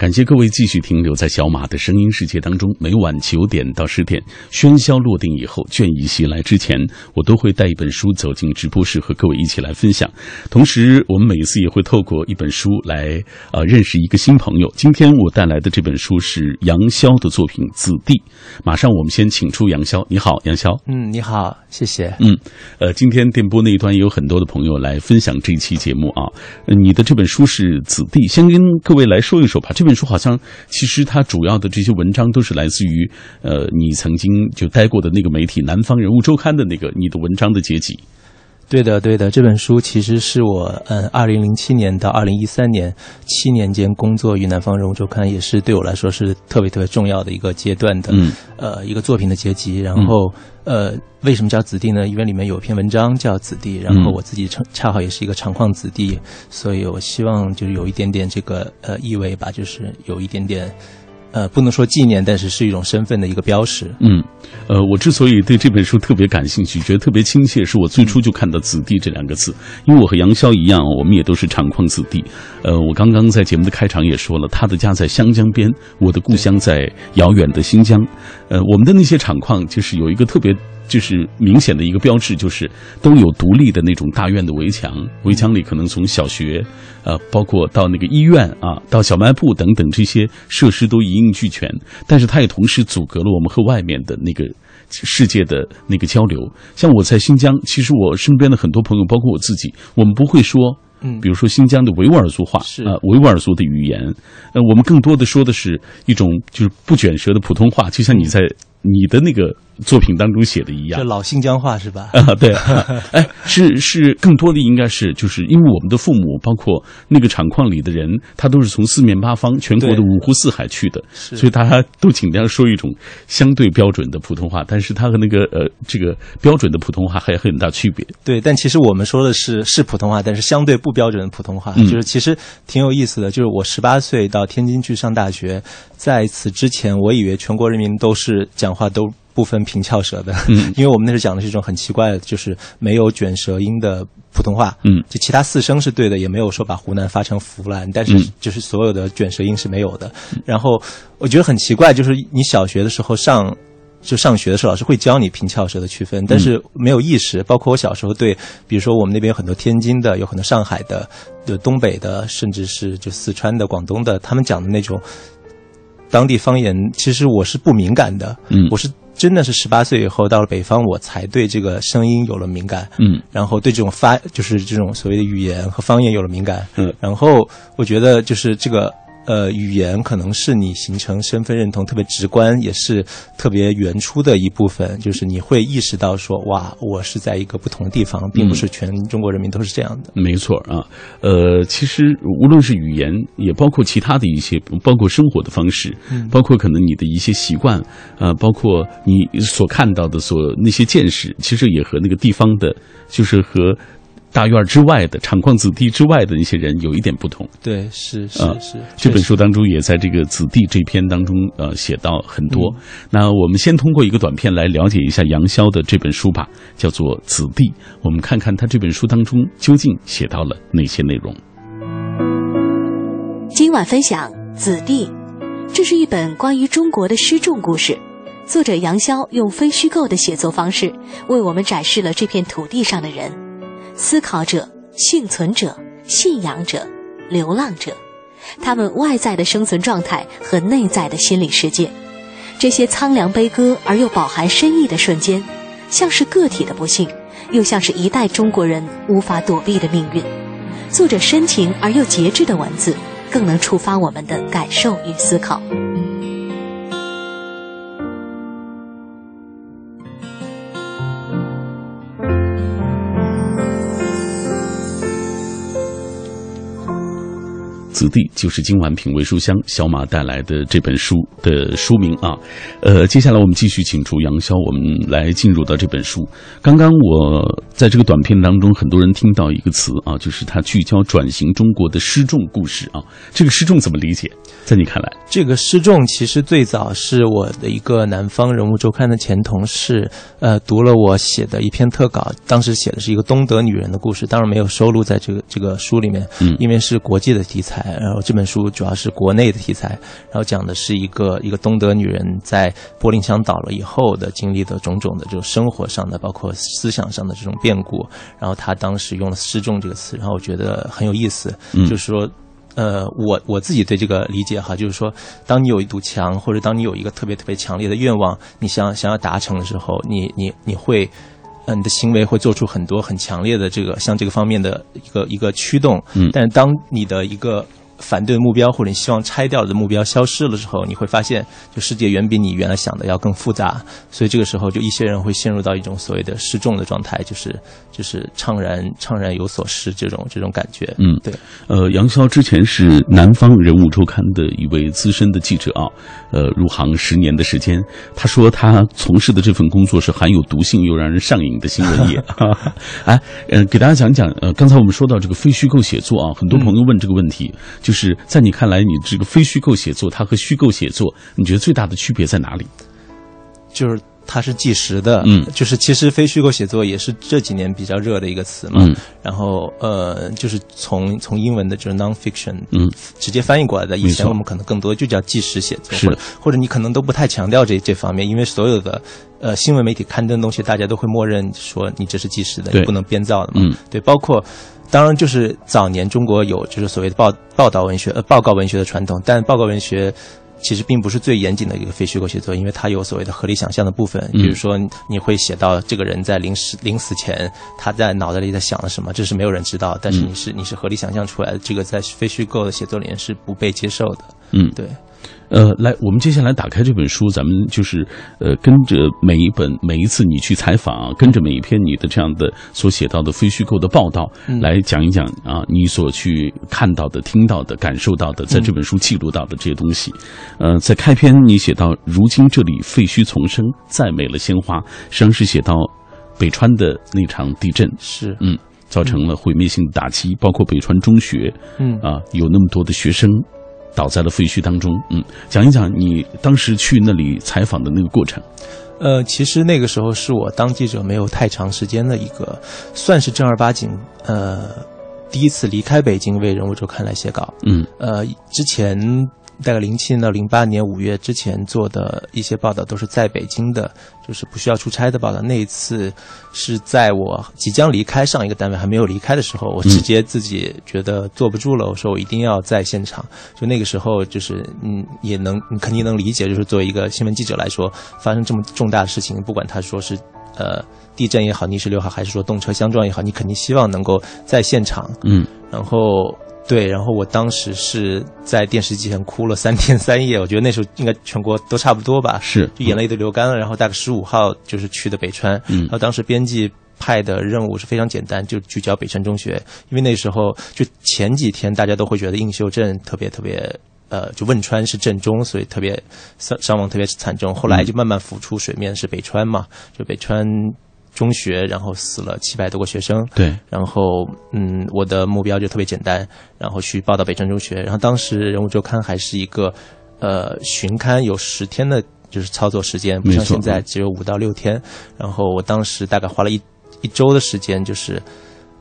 感谢各位继续停留在小马的声音世界当中。每晚九点到十点，喧嚣落定以后，倦意袭来之前，我都会带一本书走进直播室，和各位一起来分享。同时，我们每一次也会透过一本书来呃认识一个新朋友。今天我带来的这本书是杨潇的作品《子弟》。马上我们先请出杨潇，你好，杨潇。嗯，你好，谢谢。嗯，呃，今天电波那一端也有很多的朋友来分享这一期节目啊。你的这本书是《子弟》，先跟各位来说一说吧。这本书好像其实它主要的这些文章都是来自于呃你曾经就待过的那个媒体《南方人物周刊》的那个你的文章的结集。对的，对的，这本书其实是我嗯，二零零七年到二零一三年七年间工作于《南方人物周刊》，也是对我来说是特别特别重要的一个阶段的，嗯呃，一个作品的结集。然后，呃，为什么叫子弟呢？因为里面有一篇文章叫《子弟》，然后嗯我自己恰恰好也是一个长矿子弟，所以我希望就是有一点点这个呃意味吧，就是有一点点。呃，不能说纪念，但是是一种身份的一个标识。嗯，呃，我之所以对这本书特别感兴趣，觉得特别亲切，是我最初就看到“子弟”这两个字，因为我和杨潇一样，我们也都是厂矿子弟。呃，我刚刚在节目的开场也说了，他的家在湘江边，我的故乡在遥远的新疆。呃，我们的那些厂矿就是有一个特别。就是明显的一个标志，就是都有独立的那种大院的围墙，围墙里可能从小学，呃，包括到那个医院啊，到小卖部等等这些设施都一应俱全，但是它也同时阻隔了我们和外面的那个世界的那个交流。像我在新疆，其实我身边的很多朋友，包括我自己，我们不会说。嗯。比如说新疆的维吾尔族话是。啊、维吾尔族的语言，呃，我们更多的说的是一种就是不卷舌的普通话，就像你在你的那个作品当中写的一样这。老新疆话是吧？啊，对，啊 哎，是是，更多的应该是就是因为我们的父母，包括那个厂矿里的人，他都是从四面八方、全国的五湖四海去的，是所以大家都尽量说一种相对标准的普通话，但是它和那个呃这个标准的普通话还有很大区别。对，但其实我们说的是是普通话，但是相对不标准的普通话，嗯就是其实挺有意思的。就是我十八岁到天津去上大学，在此之前，我以为全国人民都是讲话都不分平翘舌的，嗯 因为我们那时候讲的是一种很奇怪的，就是没有卷舌音的普通话，嗯就其他四声是对的，也没有说把湖南发成湖南，但是嗯就是所有的卷舌音是没有的。然后我觉得很奇怪，就是你小学的时候上。就上学的时候，老师会教你平翘舌的区分，但是没有意识。包括我小时候对，比如说我们那边有很多天津的，有很多上海的，有东北的，甚至是就四川的、广东的，他们讲的那种当地方言，其实我是不敏感的。嗯我是真的是十八岁以后到了北方，我才对这个声音有了敏感。嗯然后对这种发就是这种所谓的语言和方言有了敏感。嗯然后我觉得就是这个呃语言可能是你形成身份认同特别直观，也是特别原初的一部分。就是你会意识到说哇，我是在一个不同的地方，并不是全中国人民都是这样的。没错啊，呃，其实无论是语言，也包括其他的一些，包括生活的方式，包括可能你的一些习惯，呃，包括你所看到的所那些见识，其实也和那个地方的，就是和大院之外的厂矿子弟之外的那些人有一点不同。对，是是啊是，这本书当中也在这个子弟这篇当中，呃，写到很多。那我们先通过一个短片来了解一下杨潇的这本书吧，叫做《子弟》。我们看看他这本书当中究竟写到了哪些内容。今晚分享《子弟》，这是一本关于中国的失重故事。作者杨潇用非虚构的写作方式，为我们展示了这片土地上的人：思考者、幸存者、信仰者、流浪者，他们外在的生存状态和内在的心理世界。这些苍凉悲歌而又饱含深意的瞬间，像是个体的不幸，又像是一代中国人无法躲避的命运。作者深情而又节制的文字，更能触发我们的感受与思考。子弟》，就是今晚品味书香小马带来的这本书的书名啊。呃，接下来我们继续请出杨潇，我们来进入到这本书。刚刚我在这个短片当中，很多人听到一个词啊，就是他聚焦转型中国的失重故事啊。这个失重怎么理解？在你看来，这个失重其实最早是我的一个南方人物周刊的前同事，呃，读了我写的一篇特稿，当时写的是一个东德女人的故事，当然没有收录在这个这个书里面，嗯因为是国际的题材，然后这本书主要是国内的题材，然后讲的是一个一个东德女人在柏林墙倒了以后的经历的种种的这种生活上的，包括思想上的这种变故，然后她当时用了“失重”这个词，然后我觉得很有意思，嗯就是说。呃，我我自己对这个理解哈，就是说，当你有一堵墙，或者当你有一个特别特别强烈的愿望，你想想要达成的时候，你你你会，呃，你的行为会做出很多很强烈的这个向这个方面的一个一个驱动。嗯但是当你的一个反对的目标或者你希望拆掉的目标消失了之后，你会发现，就世界远比你原来想的要更复杂。所以这个时候，就一些人会陷入到一种所谓的失重的状态，就是就是怅然怅然有所失这种这种感觉。嗯对。呃，杨潇之前是南方人物周刊的一位资深的记者啊，呃，入行十年的时间。他说他从事的这份工作是含有毒性又让人上瘾的新闻业。哎，呃，给大家讲讲，呃，刚才我们说到这个非虚构写作啊，很多朋友问这个问题，就是在你看来，你这个非虚构写作，它和虚构写作，你觉得最大的区别在哪里？就是它是计时的，嗯。就是其实非虚构写作也是这几年比较热的一个词嘛，嗯。然后呃，就是从从英文的就是 non-fiction，嗯，直接翻译过来的。以前我们可能更多就叫纪实写作，是。或者或者你可能都不太强调这这方面，因为所有的呃新闻媒体刊登的东西，大家都会默认说你这是纪实的，你不能编造的嘛，嗯。对，包括。当然，就是早年中国有就是所谓的报报道文学呃报告文学的传统，但报告文学其实并不是最严谨的一个非虚构写作，因为它有所谓的合理想象的部分，嗯。比如说你会写到这个人在临死临死前他在脑袋里在想了什么，这是没有人知道，但是嗯。你是你是合理想象出来的，这个在非虚构的写作里面是不被接受的。嗯，对，呃，来，我们接下来打开这本书，咱们就是呃，跟着每一本、每一次你去采访啊，跟着每一篇你的这样的所写到的非虚构的报道，嗯来讲一讲啊，你所去看到的、听到的、感受到的，在这本书记录到的这些东西。呃，在开篇你写到，如今这里废墟丛生，再没了鲜花，实际上是写到北川的那场地震，是，嗯，造成了毁灭性的打击，包括北川中学，嗯啊，有那么多的学生倒在了废墟当中。嗯，讲一讲你当时去那里采访的那个过程。呃，其实那个时候是我当记者没有太长时间的一个，算是正儿八经，呃，第一次离开北京为《人物周刊》来写稿。嗯呃，之前大概零七年到零八年五月之前做的一些报道都是在北京的，就是不需要出差的报道。那一次是在我即将离开上一个单位还没有离开的时候，我直接自己觉得坐不住了，我说我一定要在现场。就那个时候，就是嗯，也能你肯定能理解，就是作为一个新闻记者来说，发生这么重大的事情，不管他说是呃地震也好，泥石流也好，还是说动车相撞也好，你肯定希望能够在现场。嗯然后对，然后我当时是在电视机前哭了三天三夜，我觉得那时候应该全国都差不多吧，是就眼泪都流干了。然后大概十五号就是去的北川，嗯然后当时编辑。派的任务是非常简单，就聚焦北川中学，因为那时候就前几天大家都会觉得映秀镇特别特别，呃，就汶川是震中，所以特别伤伤亡特别惨重。后来就慢慢浮出水面是北川嘛，就北川中学，然后死了七百多个学生，对，然后，嗯，我的目标就特别简单，然后去报道北辰中学。然后当时《人物周刊》还是一个，呃，巡刊有十天的，就是操作时间，不像现在只有五到六天。然后我当时大概花了一一周的时间，就是，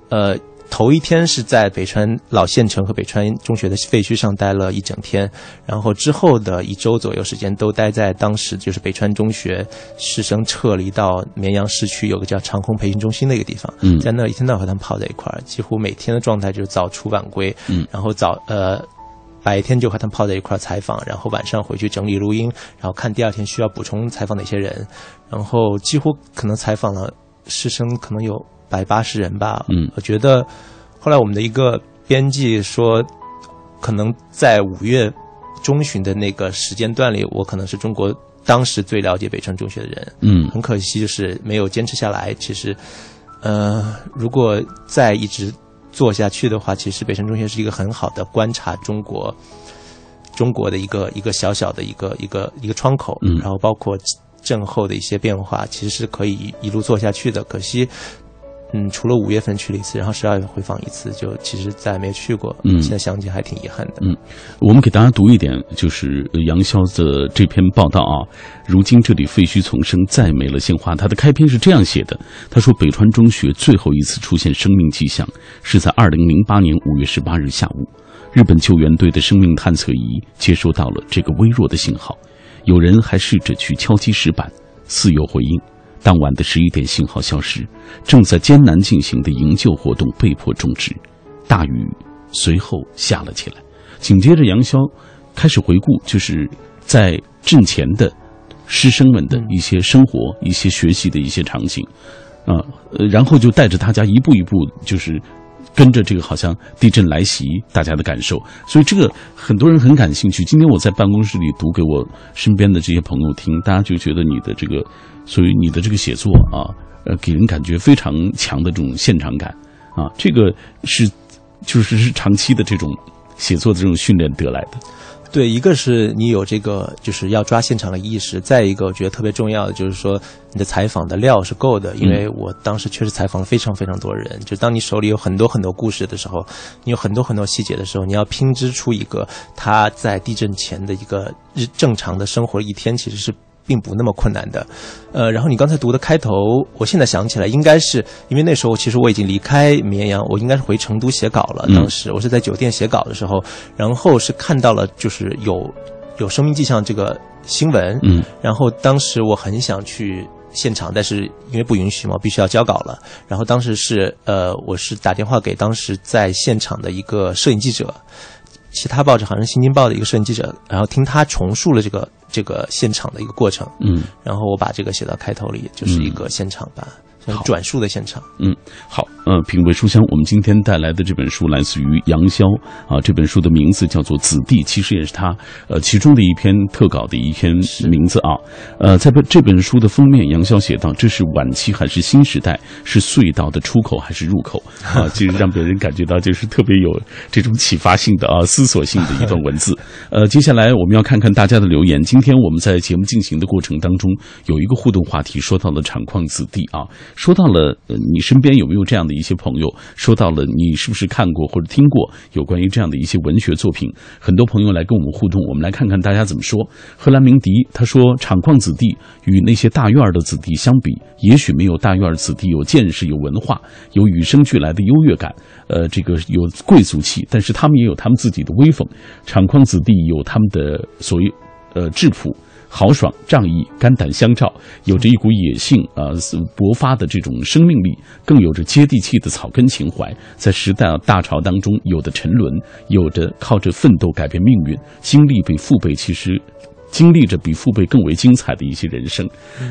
呃，头一天是在北川老县城和北川中学的废墟上待了一整天，然后之后的一周左右时间都待在当时就是北川中学师生撤离到绵阳市区有个叫长空培训中心的一个地方，嗯在那一天到晚和他们泡在一块儿，几乎每天的状态就是早出晚归，嗯然后早呃。白天就和他们泡在一块儿采访，然后晚上回去整理录音，然后看第二天需要补充采访哪些人，然后几乎可能采访了师生可能有百八十人吧。嗯我觉得后来我们的一个编辑说，可能在五月中旬的那个时间段里，我可能是中国当时最了解北城中学的人。嗯很可惜，就是没有坚持下来。其实，呃，如果再一直做下去的话，其实北辰中学是一个很好的观察中国中国的一个一个小小的一个一个一个窗口，嗯然后包括震后的一些变化，其实是可以一一路做下去的。可惜。嗯，除了五月份去了一次，然后十二月回访一次，就其实再也没去过。嗯现在想起还挺遗憾的。嗯，我们给大家读一点，就是呃杨潇的这篇报道啊。如今这里废墟丛生，再没了鲜花。他的开篇是这样写的：他说，北川中学最后一次出现生命迹象是在二零零八年五月十八日下午，日本救援队的生命探测仪接收到了这个微弱的信号，有人还试着去敲击石板，似有回应。当晚的十一点，信号消失，正在艰难进行的营救活动被迫终止。大雨随后下了起来，紧接着杨潇开始回顾，就是在阵前的师生们的一些生活、一些学习的一些场景，啊、呃，然后就带着大家一步一步，就是跟着这个好像地震来袭，大家的感受，所以这个很多人很感兴趣。今天我在办公室里读给我身边的这些朋友听，大家就觉得你的这个，所以你的这个写作啊，呃，给人感觉非常强的这种现场感啊，这个是就是是长期的这种写作的这种训练得来的。对，一个是你有这个就是要抓现场的意识，再一个我觉得特别重要的就是说你的采访的料是够的，因为我当时确实采访了非常非常多人。就当你手里有很多很多故事的时候，你有很多很多细节的时候，你要拼织出一个他在地震前的一个日正常的生活一天，其实是。并不那么困难的，呃，然后你刚才读的开头，我现在想起来，应该是因为那时候其实我已经离开绵阳，我应该是回成都写稿了。嗯当时我是在酒店写稿的时候，然后是看到了就是有有生命迹象这个新闻，嗯然后当时我很想去现场，但是因为不允许嘛，必须要交稿了。然后当时是呃，我是打电话给当时在现场的一个摄影记者，其他报纸好像是《新京报》的一个摄影记者，然后听他重述了这个这个现场的一个过程，嗯。然后我把这个写到开头里，就是一个现场版，转述的现场。嗯，好，呃，品味书香，我们今天带来的这本书来自于杨潇啊，这本书的名字叫做《子弟》，其实也是他呃其中的一篇特稿的一篇名字啊。呃，在本这本书的封面，杨潇写道：“这是晚期还是新时代？是隧道的出口还是入口？”啊，其实让别人感觉到就是特别有这种启发性的啊、思索性的一段文字。呃，接下来我们要看看大家的留言。今天我们在节目进行的过程当中，有一个互动话题，说到了产矿子弟啊，说到了呃，你身边有没有这样的一些朋友？说到了你是不是看过或者听过有关于这样的一些文学作品？很多朋友来跟我们互动，我们来看看大家怎么说。荷兰鸣笛他说，厂矿子弟与那些大院儿的子弟相比，也许没有大院儿子弟有见识、有文化、有与生俱来的优越感，呃，这个有贵族气，但是他们也有他们自己的威风。厂矿子弟有他们的所谓呃质朴。豪爽、仗义、肝胆相照，有着一股野性啊、呃勃发的这种生命力，更有着接地气的草根情怀。在时代大潮当中，有的沉沦，有着靠着奋斗改变命运，经历被父辈其实。经历着比父辈更为精彩的一些人生，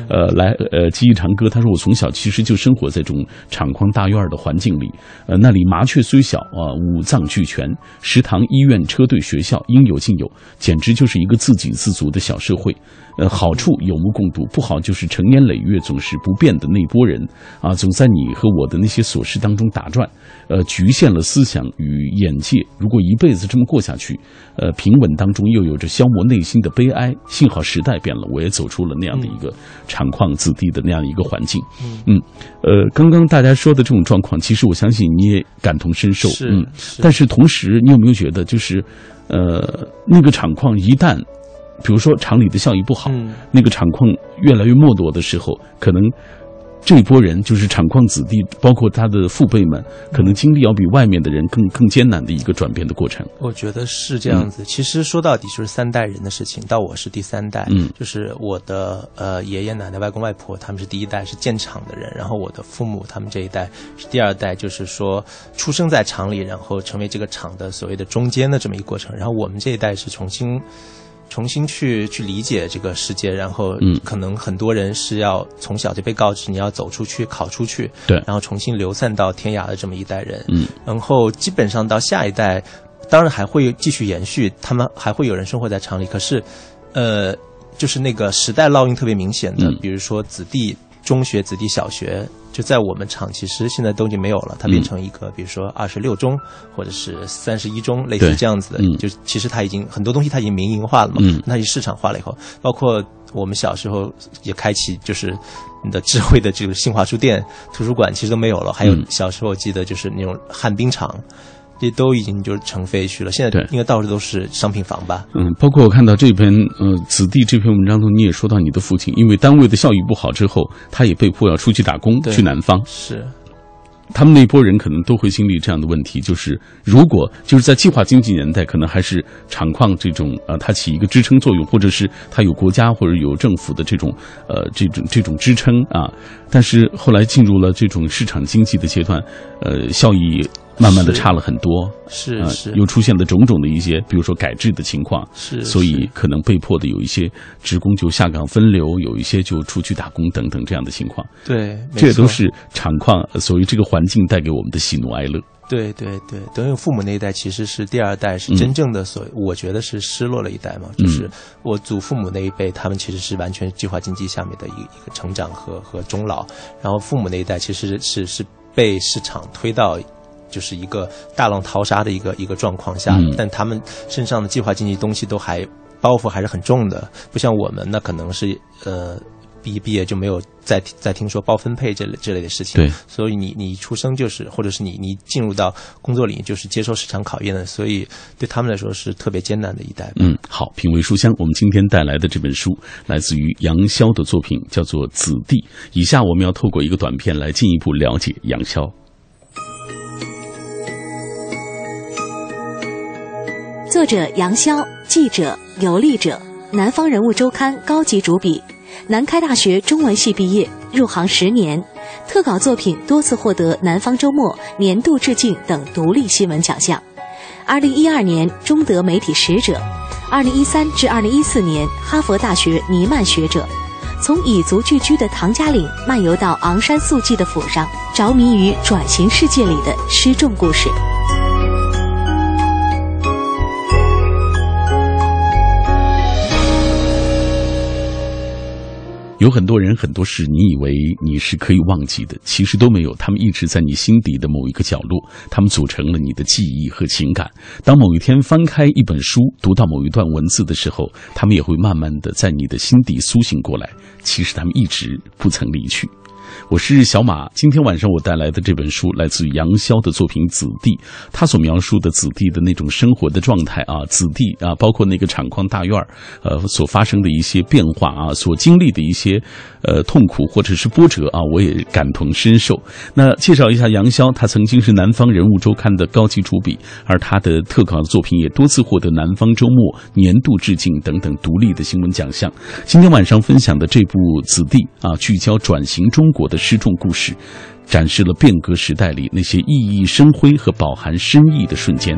呃，来，呃，记忆长歌，他说我从小其实就生活在这种厂矿大院儿的环境里，呃，那里麻雀虽小啊，五脏俱全，食堂、医院、车队、学校应有尽有，简直就是一个自给自足的小社会。呃，好处有目共睹，不好就是成年累月总是不变的那波人啊，总在你和我的那些琐事当中打转，呃，局限了思想与眼界。如果一辈子这么过下去，呃，平稳当中又有着消磨内心的悲哀。幸好时代变了，我也走出了那样的一个厂矿子弟的那样一个环境。嗯，呃，刚刚大家说的这种状况，其实我相信你也感同身受。是嗯，但是同时，你有没有觉得，就是，呃，那个厂矿一旦，比如说厂里的效益不好，嗯那个厂矿越来越没落的时候，可能这一波人就是厂矿子弟，包括他的父辈们，可能经历要比外面的人更更艰难的一个转变的过程。我觉得是这样子。其实说到底就是三代人的事情，到我是第三代，嗯就是我的呃爷爷奶奶、外公外婆他们是第一代是建厂的人，然后我的父母他们这一代是第二代，就是说出生在厂里，然后成为这个厂的所谓的中间的这么一个过程。然后我们这一代是重新。重新去去理解这个世界，然后嗯。可能很多人是要从小就被告知你要走出去、考出去，对。然后重新流散到天涯的这么一代人，嗯。然后基本上到下一代，当然还会继续延续，他们还会有人生活在厂里，可是，呃，就是那个时代烙印特别明显的，嗯。比如说子弟中学、子弟小学，就在我们厂，其实现在都已经没有了，它变成一个，比如说二十六中或者是三十一中，类似这样子的，就其实它已经很多东西它已经民营化了嘛，它已经市场化了以后，包括我们小时候也开启就是你的智慧的这个新华书店、图书馆，其实都没有了，还有小时候记得就是那种旱冰场。这都已经就是成废墟了。现在应该到处都是商品房吧？嗯，包括我看到这篇呃子弟这篇文章中，你也说到你的父亲，因为单位的效益不好之后，他也被迫要出去打工，去南方。是，他们那波人可能都会经历这样的问题，就是如果就是在计划经济年代，可能还是厂矿这种呃，它起一个支撑作用，或者是它有国家或者有政府的这种呃这种这种支撑啊。但是后来进入了这种市场经济的阶段，呃，效益。慢慢的差了很多，是是，又出现了种种的一些，比如说改制的情况，是，所以可能被迫的有一些职工就下岗分流，有一些就出去打工等等这样的情况。对，这都是厂矿，所以这个环境带给我们的喜怒哀乐。对对对，等于父母那一代其实是第二代，是真正的所，我觉得是失落了一代嘛。就是我祖父母那一辈，他们其实是完全计划经济下面的一一个成长和和终老，然后父母那一代其实是是被市场推到。就是一个大浪淘沙的一个一个状况下，但他们身上的计划经济东西都还包袱还是很重的，不像我们那可能是呃毕毕业就没有再再听说包分配这类这类的事情。对，所以你你出生就是或者是你你进入到工作里就是接受市场考验的，所以对他们来说是特别艰难的一代。嗯，好，品味书香，我们今天带来的这本书来自于杨潇的作品，叫做《子弟》。以下我们要透过一个短片来进一步了解杨潇。作者杨潇，记者、游历者，南方人物周刊高级主笔，南开大学中文系毕业，入行十年，特稿作品多次获得南方周末年度致敬等独立新闻奖项。二零一二年中德媒体使者，二零一三至二零一四年哈佛大学尼曼学者，从蚁族聚居的唐家岭漫游到昂山素季的府上，着迷于转型世界里的失重故事。有很多人、很多事，你以为你是可以忘记的，其实都没有。他们一直在你心底的某一个角落，他们组成了你的记忆和情感。当某一天翻开一本书，读到某一段文字的时候，他们也会慢慢的在你的心底苏醒过来。其实他们一直不曾离去。我是小马，今天晚上我带来的这本书来自于杨潇的作品《子弟》，他所描述的子弟的那种生活的状态啊，子弟啊，包括那个厂矿大院，呃，所发生的一些变化啊，所经历的一些呃痛苦或者是波折啊，我也感同身受。那介绍一下杨潇，他曾经是南方人物周刊的高级主笔，而他的特稿的作品也多次获得南方周末年度致敬等等独立的新闻奖项。今天晚上分享的这部《子弟》啊，聚焦转型中国我的。失重故事，展示了变革时代里那些熠熠生辉和饱含深意的瞬间。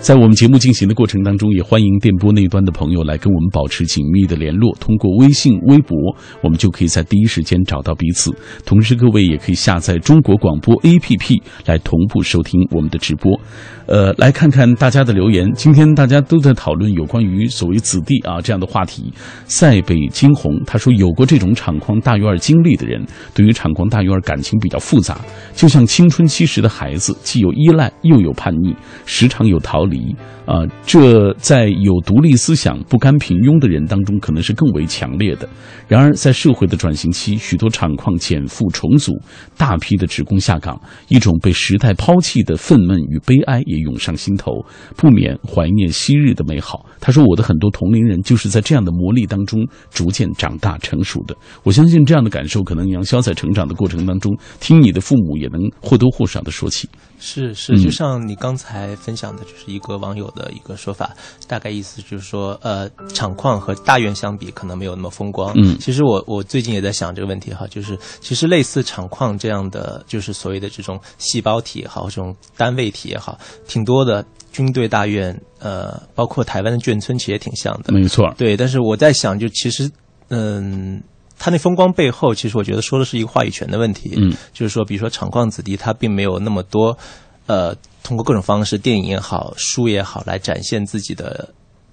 在我们节目进行的过程当中，也欢迎电波那端的朋友来跟我们保持紧密的联络。通过微信、微博，我们就可以在第一时间找到彼此。同时，各位也可以下载中国广播 APP 来同步收听我们的直播。呃，来看看大家的留言。今天大家都在讨论有关于所谓子弟啊这样的话题。塞北惊鸿他说，有过这种厂矿大院经历的人，对于厂矿大院感情比较复杂，就像青春期时的孩子，既有依赖又有叛逆，时常有逃。离啊，这在有独立思想、不甘平庸的人当中，可能是更为强烈的。然而，在社会的转型期，许多厂矿减负重组，大批的职工下岗，一种被时代抛弃的愤懑与悲哀也涌上心头，不免怀念昔日的美好。他说：“我的很多同龄人就是在这样的磨砺当中逐渐长大成熟的。”我相信这样的感受，可能杨潇在成长的过程当中，听你的父母也能或多或少的说起。是是，就像你刚才分享的，就是一个网友的一个说法，大概意思就是说，呃，厂矿和大院相比，可能没有那么风光。嗯，其实我我最近也在想这个问题哈，就是其实类似厂矿这样的，就是所谓的这种细胞体也好，这种单位体也好，挺多的。军队大院，呃，包括台湾的眷村，其实也挺像的。没错，对。但是我在想，就其实，嗯。他那风光背后，其实我觉得说的是一个话语权的问题。嗯，就是说，比如说厂矿子弟，他并没有那么多，呃，通过各种方式，电影也好，书也好，来展现自己的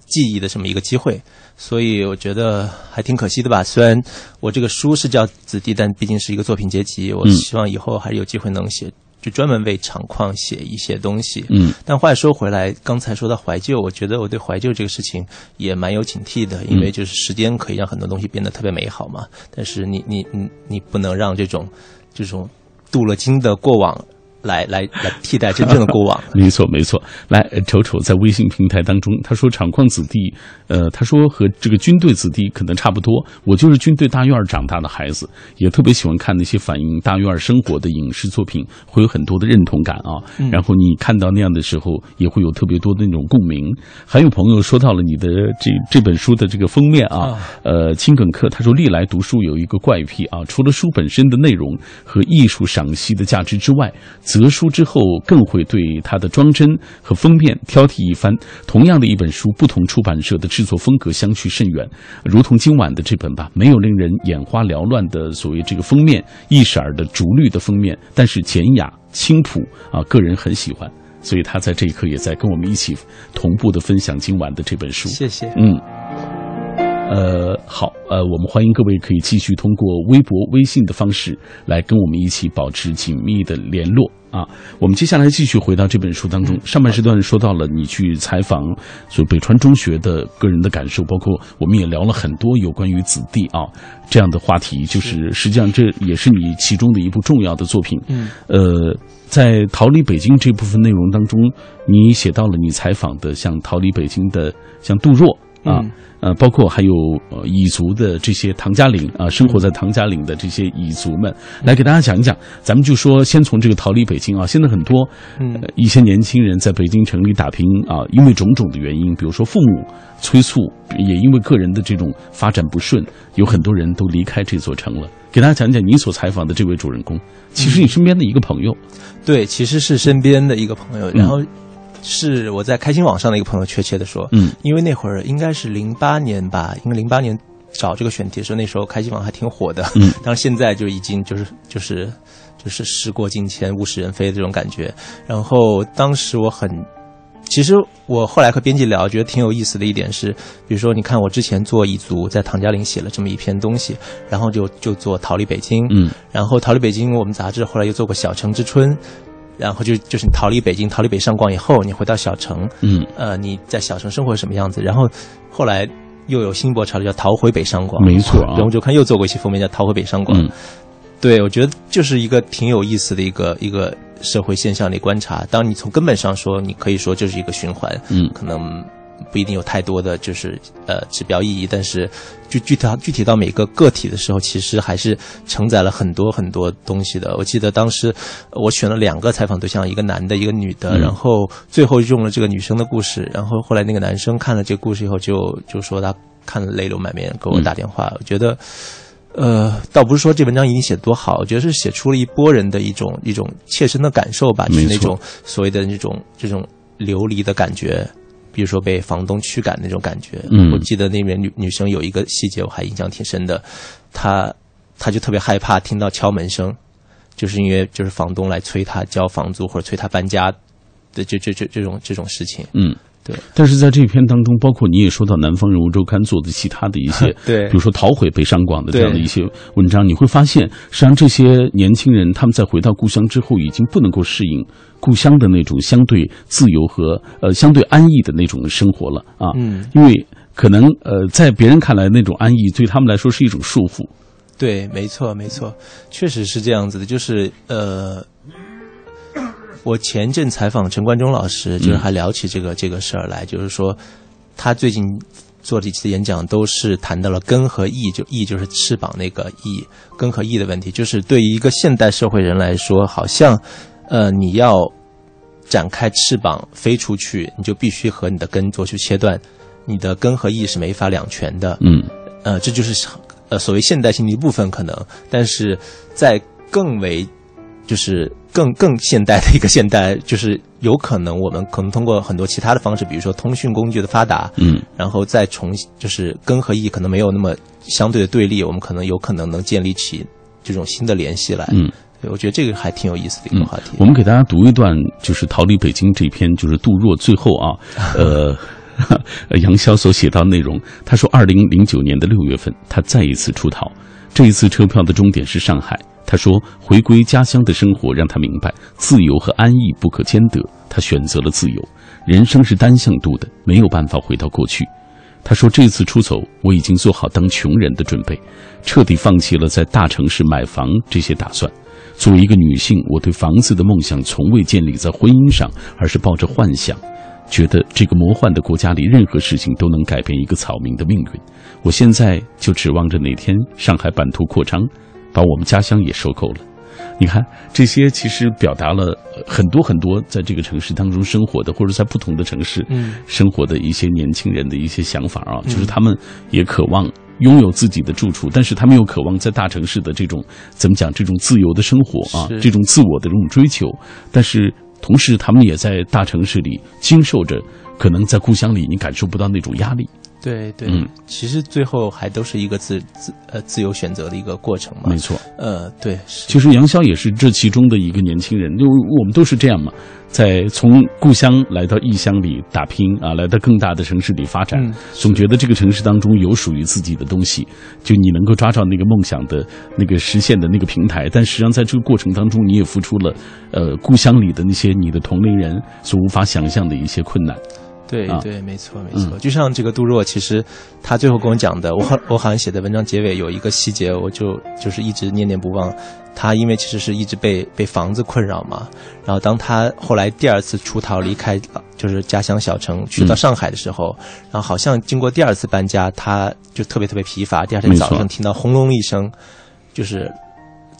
记忆的这么一个机会，所以我觉得还挺可惜的吧。虽然我这个书是叫《子弟》，但毕竟是一个作品结集，我希望以后还是有机会能写，就专门为厂矿写一些东西。嗯，但话说回来，刚才说到怀旧，我觉得我对怀旧这个事情也蛮有警惕的，因为就是时间可以让很多东西变得特别美好嘛。但是你你你你不能让这种这种镀了金的过往。来来来，替代真正的过往。没错没错，来瞅瞅在微信平台当中，他说厂矿子弟，呃，他说和这个军队子弟可能差不多。我就是军队大院长大的孩子，也特别喜欢看那些反映大院生活的影视作品，会有很多的认同感啊。然后你看到那样的时候，也会有特别多的那种共鸣。还有朋友说到了你的这这本书的这个封面啊，呃，青梗客他说历来读书有一个怪癖啊，除了书本身的内容和艺术赏析的价值之外。择书之后，更会对它的装帧和封面挑剔一番。同样的一本书，不同出版社的制作风格相去甚远。如同今晚的这本吧，没有令人眼花缭乱的所谓这个封面，一色儿的竹绿的封面，但是简雅清朴啊，个人很喜欢。所以他在这一刻也在跟我们一起同步的分享今晚的这本书。谢谢。嗯。呃，好，呃，我们欢迎各位可以继续通过微博、微信的方式来跟我们一起保持紧密的联络啊。我们接下来继续回到这本书当中，上半时段说到了你去采访所北川中学的个人的感受，包括我们也聊了很多有关于子弟啊这样的话题，就是实际上这也是你其中的一部重要的作品。嗯，呃，在逃离北京这部分内容当中，你写到了你采访的像逃离北京的像杜若啊。呃，包括还有呃彝族的这些唐家岭啊，生活在唐家岭的这些彝族们，来给大家讲一讲。咱们就说，先从这个逃离北京啊，现在很多嗯一些年轻人在北京城里打拼啊，因为种种的原因，比如说父母催促，也因为个人的这种发展不顺，有很多人都离开这座城了。给大家讲讲你所采访的这位主人公，其实你身边的一个朋友，对，其实是身边的一个朋友，然后。是我在开心网上的一个朋友，确切的说，嗯，因为那会儿应该是零八年吧，因为零八年找这个选题的时候，那时候开心网还挺火的，嗯，当然现在就已经就是就是就是时过境迁、物是人非的这种感觉。然后当时我很，其实我后来和编辑聊，觉得挺有意思的一点是，比如说你看我之前做彝族，在唐家岭写了这么一篇东西，然后就就做逃离北京，嗯，然后逃离北京，我们杂志后来又做过小城之春。然后就就是你逃离北京，逃离北上广以后，你回到小城，嗯，呃，你在小城生活是什么样子？然后后来又有新博潮流叫逃回北上广，没错啊人物周刊又做过一期封面叫逃回北上广，嗯对我觉得就是一个挺有意思的一个一个社会现象的观察。当你从根本上说，你可以说就是一个循环，嗯可能不一定有太多的就是呃指标意义，但是就具体到具体到每个个体的时候，其实还是承载了很多很多东西的。我记得当时呃我选了两个采访对象，一个男的，一个女的，嗯然后最后用了这个女生的故事，然后后来那个男生看了这个故事以后就，就说他看了泪流满面，给我打电话。我觉得。呃，倒不是说这文章已经写得多好，我觉得是写出了一波人的一种一种切身的感受吧，就是那种所谓的那种这种流离的感觉，比如说被房东驱赶那种感觉。嗯我记得那边女女生有一个细节我还印象挺深的，她她就特别害怕听到敲门声，就是因为就是房东来催她交房租或者催她搬家的这这这这种这种事情。嗯，对。但是在这篇当中，包括你也说到《南方人物周刊》做的其他的一些，对比如说逃回北上广的这样的一些文章，你会发现，实际上这些年轻人他们在回到故乡之后，已经不能够适应故乡的那种相对自由和呃相对安逸的那种生活了啊，嗯，因为可能呃在别人看来那种安逸对他们来说是一种束缚，对，没错，没错，确实是这样子的。就是呃，我前阵采访陈冠中老师，就是还聊起这个、这个事儿来，就是说他最近做几期的演讲都是谈到了根和翼，就翼就是翅膀那个翼，根和翼的问题。就是对于一个现代社会人来说，好像呃你要展开翅膀飞出去，你就必须和你的根做出切断，你的根和翼是没法两全的。嗯呃，这就是呃所谓现代性的一部分可能，但是在更为就是更更现代的一个现代，就是有可能我们可能通过很多其他的方式，比如说通讯工具的发达，嗯然后再重就是根和义可能没有那么相对的对立，我们可能有可能能建立起这种新的联系来。嗯。对，我觉得这个还挺有意思的一个话题。我们给大家读一段，就是《逃离北京》这篇，就是杜若最后啊，呃，呃 杨潇所写到内容。他说，二零零九年的六月份，他再一次出逃，这一次车票的终点是上海。他说，回归家乡的生活让他明白，自由和安逸不可兼得。他选择了自由，人生是单向度的，没有办法回到过去。他说，这次出走，我已经做好当穷人的准备，彻底放弃了在大城市买房这些打算。作为一个女性，我对房子的梦想从未建立在婚姻上，而是抱着幻想，觉得这个魔幻的国家里任何事情都能改变一个草民的命运。我现在就指望着哪天上海版图扩张，把我们家乡也收购了。你看，这些其实表达了很多很多在这个城市当中生活的，或者在不同的城市生活的一些年轻人的一些想法啊，就是他们也渴望。拥有自己的住处，但是他们又渴望在大城市的这种怎么讲？这种自由的生活啊，这种自我的这种追求。但是同时，他们也在大城市里经受着可能在故乡里你感受不到那种压力。对对，嗯，其实最后还都是一个自自呃自由选择的一个过程嘛。没错，呃，对。其实杨潇也是这其中的一个年轻人，因为我们都是这样嘛，在从故乡来到异乡里打拼啊，来到更大的城市里发展，总觉得这个城市当中有属于自己的东西，就你能够抓着那个梦想的那个实现的那个平台。但实际上在这个过程当中，你也付出了呃故乡里的那些你的同龄人所无法想象的一些困难。对对，没错没错，就像这个杜若，其实他最后跟我讲的，我好我好像写的文章结尾有一个细节，我就就是一直念念不忘。他因为其实是一直被被房子困扰嘛，然后当他后来第二次出逃离开就是家乡小城去到上海的时候，然后好像经过第二次搬家，他就特别特别疲乏。第二天早上听到轰隆一声，就是。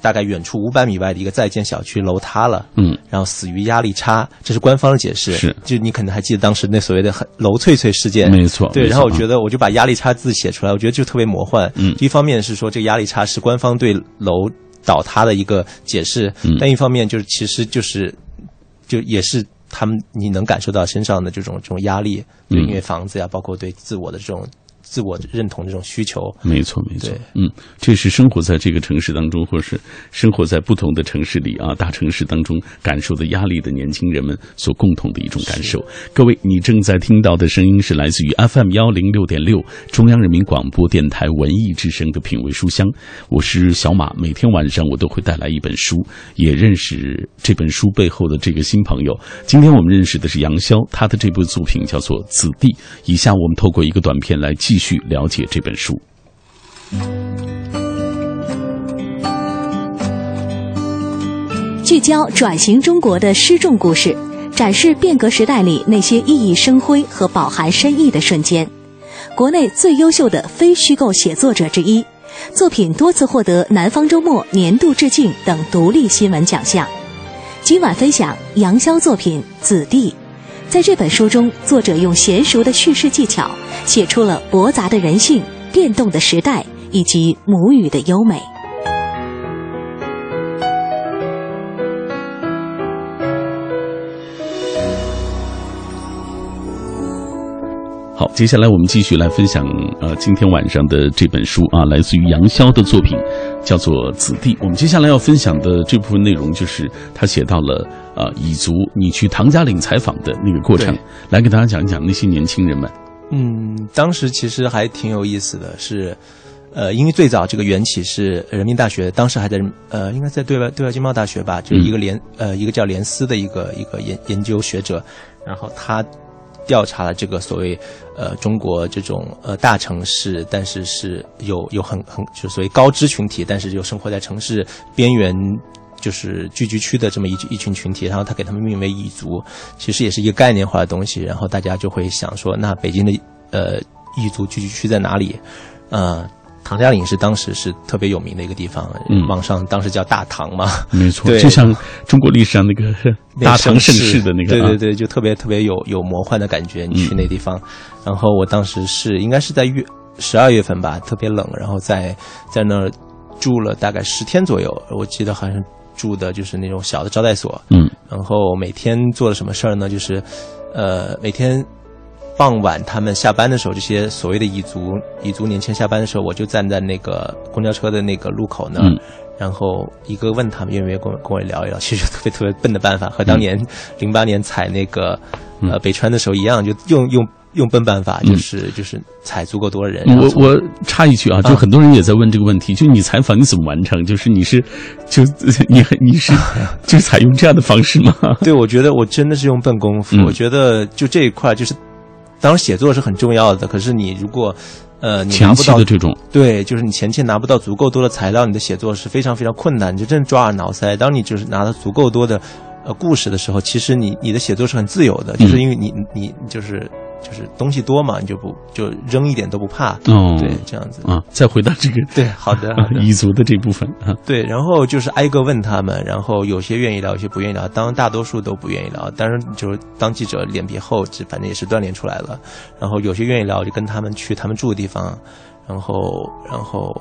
大概远处五百米外的一个在建小区楼塌了，嗯，然后死于压力差，这是官方的解释。是，就你可能还记得当时那所谓的“楼翠翠”事件，没错。对，然后我觉得我就把压力差字写出来，我觉得就特别魔幻。嗯，一方面是说这个压力差是官方对楼倒塌的一个解释，嗯但一方面就是其实就是就也是他们你能感受到身上的这种这种压力，对，因为房子呀，包括对自我的这种。自我认同这种需求，没错没错，嗯，这是生活在这个城市当中，或是生活在不同的城市里啊，大城市当中感受的压力的年轻人们所共同的一种感受。各位，你正在听到的声音是来自于 FM 幺零六点六中央人民广播电台文艺之声的品味书香，我是小马，每天晚上我都会带来一本书，也认识这本书背后的这个新朋友。今天我们认识的是杨潇，他的这部作品叫做《子弟》。以下我们透过一个短片来记。继续了解这本书，聚焦转型中国的失重故事，展示变革时代里那些熠熠生辉和饱含深意的瞬间。国内最优秀的非虚构写作者之一，作品多次获得南方周末年度致敬等独立新闻奖项。今晚分享杨潇作品《子弟》。在这本书中，作者用娴熟的叙事技巧，写出了驳杂的人性、变动的时代以及母语的优美。好，接下来我们继续来分享呃今天晚上的这本书啊，来自于杨潇的作品，叫做《子弟》。我们接下来要分享的这部分内容，就是他写到了呃蚁族，你去唐家岭采访的那个过程，来给大家讲一讲那些年轻人们。嗯，当时其实还挺有意思的，是呃，因为最早这个缘起是人民大学，当时还在呃，应该在对外对外经贸大学吧，就是一个联呃一个叫联思的一个一个研研究学者，然后他。调查了这个所谓，呃，中国这种呃大城市，但是是有有很很就所谓高知群体，但是又生活在城市边缘，就是聚居区的这么一一群群体，然后他给他们命名为蚁族，其实也是一个概念化的东西，然后大家就会想说，那北京的呃蚁族聚居区在哪里？呃。唐家岭是当时是特别有名的一个地方，网上当时叫大唐嘛，没错，就像中国历史上那个 大唐盛世的那个，对对对，就特别特别有有魔幻的感觉。你去那地方，然后我当时是应该是在月十二月份吧，特别冷，然后在在那儿住了大概十天左右。我记得好像住的就是那种小的招待所，嗯，然后每天做了什么事儿呢？就是呃每天。傍晚，他们下班的时候，这些所谓的彝族彝族年轻人下班的时候，我就站在那个公交车的那个路口那儿，然后一个问他们愿不愿意跟我跟我聊一聊。其实特别特别笨的办法，和当年零八年踩那个呃北川的时候一样，就用用用笨办法，就是就是踩足够多的人。我我插一句啊，就很多人也在问这个问题，就你采访你怎么完成？就是你是 就你你是就采用这样的方式吗？对，我觉得我真的是用笨功夫。我觉得就这一块，就是当然写作是很重要的，可是你如果呃你拿不到的这种，对，就是你前期拿不到足够多的材料，你的写作是非常非常困难，你就真抓耳挠腮。当你就是拿到足够多的呃故事的时候，其实你你的写作是很自由的，就是因为你你就是。就是东西多嘛，你就不就扔一点都不怕哦，对，这样子啊。再回到这个 对，好的，彝 族的这部分啊，对，然后就是挨个问他们，然后有些愿意聊，有些不愿意聊，当然大多数都不愿意聊。当然就是当记者脸皮厚，这反正也是锻炼出来了。然后有些愿意聊，就跟他们去他们住的地方，然后然后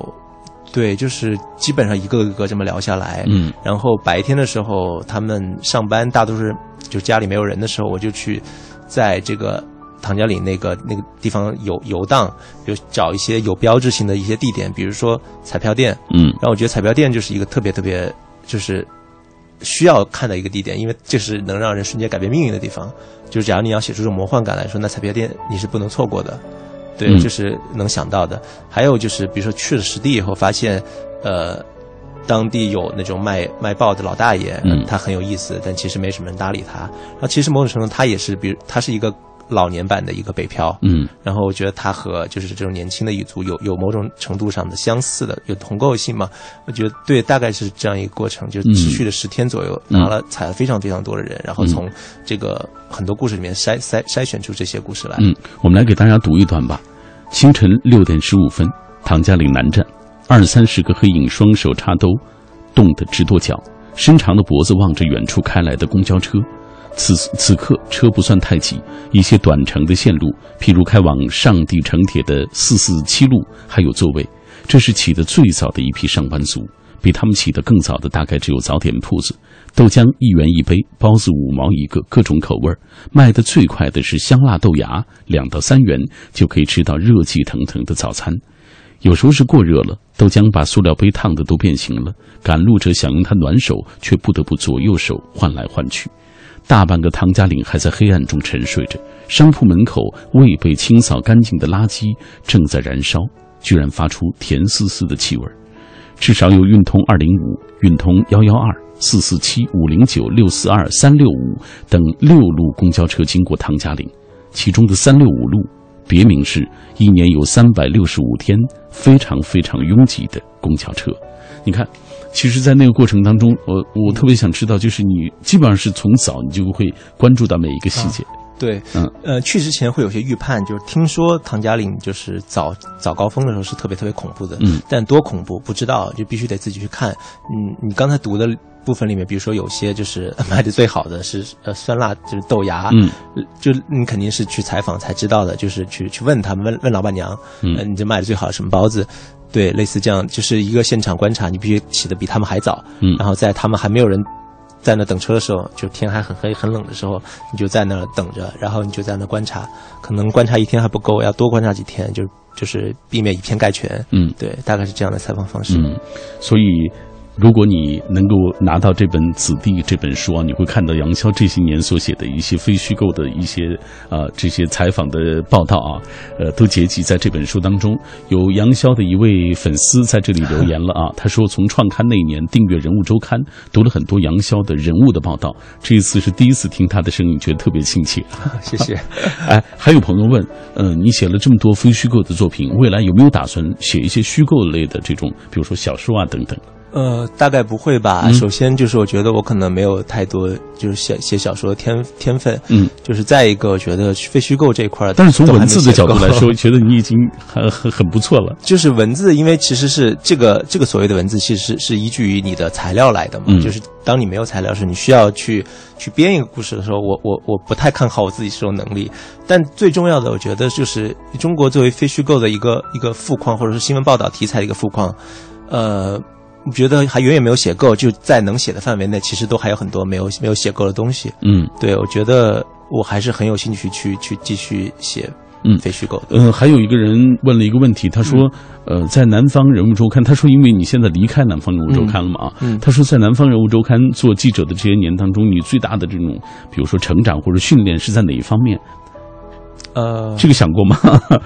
对，就是基本上一个一个这么聊下来。嗯，然后白天的时候他们上班，大多数就家里没有人的时候，我就去在这个。唐家岭那个那个地方游游荡，就找一些有标志性的一些地点，比如说彩票店。嗯，然后我觉得彩票店就是一个特别特别就是需要看的一个地点，因为这是能让人瞬间改变命运的地方。就是假如你要写出这种魔幻感来说，那彩票店你是不能错过的。对，就是能想到的。还有就是，比如说去了实地以后，发现呃当地有那种卖卖报的老大爷，嗯，他很有意思，但其实没什么人搭理他。然后其实某种程度他也是，比如他是一个。老年版的一个北漂，嗯，然后我觉得他和就是这种年轻的彝族有有某种程度上的相似的，有同构性嘛？我觉得对，大概是这样一个过程，就持续了十天左右，拿了采了非常非常多的人，然后从这个很多故事里面筛筛筛选出这些故事来。嗯，我们来给大家读一段吧。清晨六点十五分，唐家岭南站，二三十个黑影双手插兜，冻得直跺脚，伸长的脖子望着远处开来的公交车。此此刻车不算太挤，一些短程的线路，譬如开往上地城铁的四四七路还有座位。这是起得最早的一批上班族，比他们起得更早的大概只有早点铺子。豆浆一元一杯，包子五毛一个，各种口味儿。卖得最快的是香辣豆芽，两到三元就可以吃到热气腾腾的早餐。有时候是过热了，豆浆把塑料杯烫得都变形了，赶路者想用它暖手，却不得不左右手换来换去。大半个唐家岭还在黑暗中沉睡着，商铺门口未被清扫干净的垃圾正在燃烧，居然发出甜丝丝的气味。至少有运通二零五、运通幺幺二、四四七、五零九、六四二、三六五等六路公交车经过唐家岭，其中的三六五路别名是一年有三百六十五天非常非常拥挤的公交车。你看。其实，在那个过程当中，我我特别想知道，就是你基本上是从早你就会关注到每一个细节。对，嗯，呃，去之前会有些预判，就是听说唐家岭就是早早高峰的时候是特别特别恐怖的，嗯，但多恐怖不知道，就必须得自己去看。嗯，你刚才读的部分里面，比如说有些就是 卖的最好的是呃酸辣就是豆芽，嗯，就你肯定是去采访才知道的，就是去去问他们问问老板娘，嗯，你这卖的最好什么包子？对，类似这样，就是一个现场观察，你必须起得比他们还早，嗯，然后在他们还没有人在那等车的时候，就天还很黑很冷的时候，你就在那等着，然后你就在那观察，可能观察一天还不够，要多观察几天，就就是避免以偏概全，嗯，对，大概是这样的采访方式，嗯，所以。如果你能够拿到这本《子弟》这本书啊，你会看到杨潇这些年所写的一些非虚构的一些啊这些采访的报道啊，呃，都结集在这本书当中。有杨潇的一位粉丝在这里留言了啊，他说从创刊那年订阅《人物周刊》，读了很多杨潇的人物的报道，这一次是第一次听他的声音，觉得特别亲切。谢谢。哎，还有朋友问，嗯，你写了这么多非虚构的作品，未来有没有打算写一些虚构类的这种，比如说小说啊等等？呃，大概不会吧。首先就是我觉得我可能没有太多就是写写小说的天天分。嗯，就是再一个，我觉得非虚构这一块，但是从文字的角度来说，觉得你已经很很很不错了。就是文字，因为其实是这个这个所谓的文字，其实是是依据于你的材料来的嘛。嗯，就是当你没有材料时，你需要去去编一个故事的时候，我我我不太看好我自己这种能力。但最重要的，我觉得就是中国作为非虚构的一个一个副框，或者是新闻报道题材的一个副框，呃。我觉得还远远没有写够，就在能写的范围内，其实都还有很多没有没有写够的东西。嗯，对，我觉得我还是很有兴趣去去继续写，嗯，非虚构。嗯，还有一个人问了一个问题，他说，呃，在南方人物周刊，他说，因为你现在离开南方人物周刊了嘛，啊，他说在南方人物周刊做记者的这些年当中，你最大的这种，比如说成长或者训练是在哪一方面？呃，这个想过吗？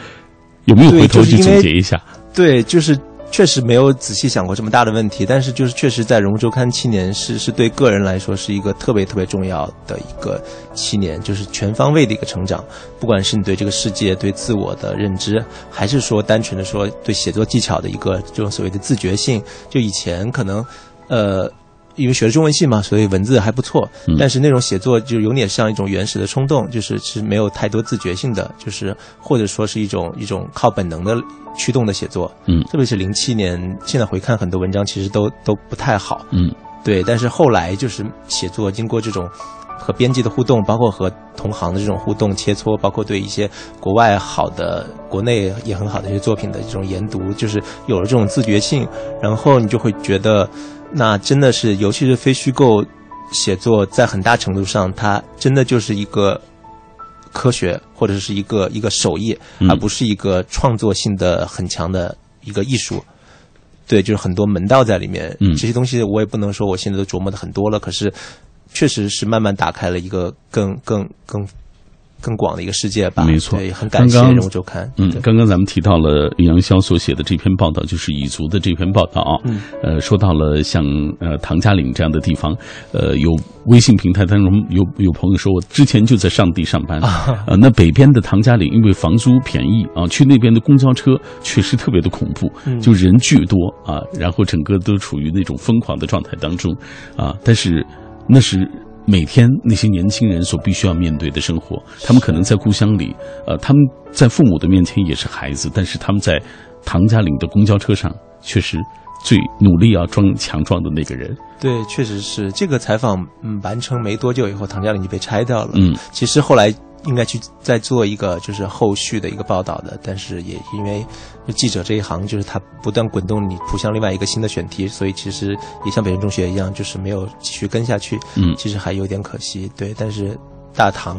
有没有回头去总结一下？对，就是确实没有仔细想过这么大的问题，但是就是确实在《人物周刊》七年是是对个人来说是一个特别特别重要的一个七年，就是全方位的一个成长，不管是你对这个世界、对自我的认知，还是说单纯的说对写作技巧的一个这种所谓的自觉性，就以前可能，呃。因为学了中文系嘛，所以文字还不错。但是那种写作就有点像一种原始的冲动，就是是没有太多自觉性的，就是或者说是一种一种靠本能的驱动的写作。嗯，特别是零七年，现在回看很多文章，其实都都不太好。嗯，对。但是后来就是写作经过这种和编辑的互动，包括和同行的这种互动切磋，包括对一些国外好的、国内也很好的一些作品的这种研读，就是有了这种自觉性，然后你就会觉得。那真的是，尤其是非虚构写作，在很大程度上，它真的就是一个科学，或者是一个一个手艺，而不是一个创作性的很强的一个艺术。对，就是很多门道在里面。嗯，这些东西我也不能说我现在都琢磨的很多了，可是确实是慢慢打开了一个更更更。更广的一个世界吧，没错，也很感谢《人物周刊》。嗯，刚刚咱们提到了杨潇所写的这篇报道，就是蚁族的这篇报道啊。嗯，呃，说到了像呃唐家岭这样的地方，呃，有微信平台当中有有朋友说，我之前就在上地上班啊。呃，那北边的唐家岭因为房租便宜啊，去那边的公交车确实特别的恐怖，就人巨多啊，然后整个都处于那种疯狂的状态当中啊。但是那是。每天那些年轻人所必须要面对的生活，他们可能在故乡里，呃，他们在父母的面前也是孩子，但是他们在唐家岭的公交车上却是最努力要装强壮的那个人。对，确实是这个采访，嗯，完成没多久以后，唐家岭就被拆掉了。嗯，其实后来。应该去再做一个就是后续的一个报道的，但是也因为记者这一行就是他不断滚动你扑向另外一个新的选题，所以其实也像北京中学一样，就是没有继续跟下去。嗯，其实还有点可惜。对，但是大唐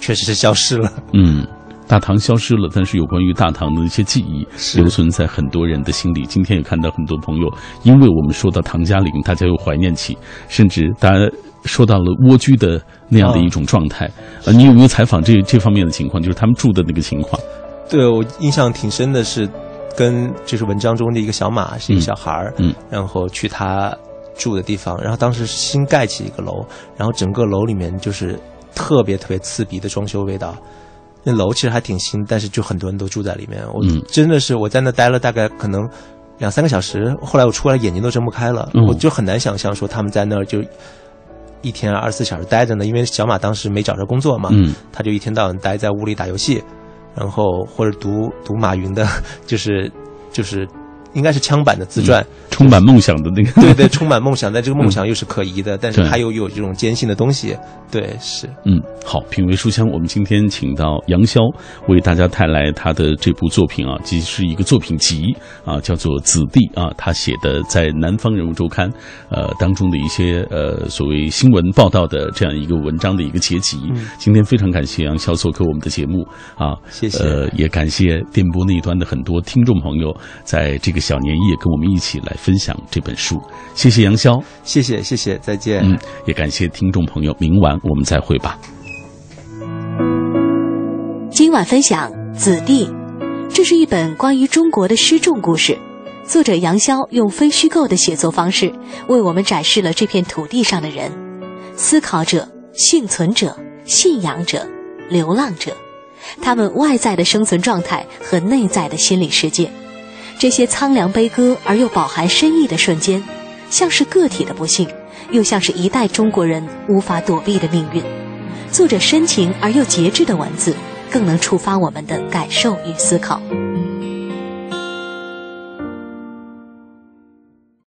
确实是消失了。嗯，大唐消失了，但是有关于大唐的一些记忆留存在很多人的心里。今天也看到很多朋友，因为我们说到唐家岭，大家又怀念起，甚至大家。说到了蜗居的那样的一种状态，呃，你有没有采访这这方面的情况？就是他们住的那个情况。对我印象挺深的是，跟就是文章中的一个小马是一个小孩儿，嗯，然后去他住的地方，然后当时是新盖起一个楼，然后整个楼里面就是特别特别刺鼻的装修味道。那楼其实还挺新，但是就很多人都住在里面。我真的是我在那待了大概可能两三个小时，后来我出来眼睛都睁不开了，我就很难想象说他们在那儿就。一天二十四小时待着呢，因为小马当时没找着工作嘛，他就一天到晚待在屋里打游戏，然后或者读读马云的，就 是就是。应该是枪版的自传，充满梦想的那个。对对，充满梦想，但这个梦想又是可疑的，但是他又有这种坚信的东西。对，是。嗯，好，品味书香，我们今天请到杨潇为大家带来他的这部作品啊，即是一个作品集啊，叫做《子弟》啊，他写的在《南方人物周刊》呃当中的一些呃所谓新闻报道的这样一个文章的一个结集。今天非常感谢杨潇做客我们的节目啊，谢谢。呃，也感谢电波那一端的很多听众朋友在这个。小年夜，跟我们一起来分享这本书。谢谢杨潇，谢谢谢谢，再见。嗯，也感谢听众朋友，明晚我们再会吧。今晚分享《子弟》，这是一本关于中国的失重故事。作者杨潇用非虚构的写作方式，为我们展示了这片土地上的人：思考者、幸存者、信仰者、流浪者，他们外在的生存状态和内在的心理世界。这些苍凉悲歌而又饱含深意的瞬间，像是个体的不幸，又像是一代中国人无法躲避的命运。作者深情而又节制的文字，更能触发我们的感受与思考。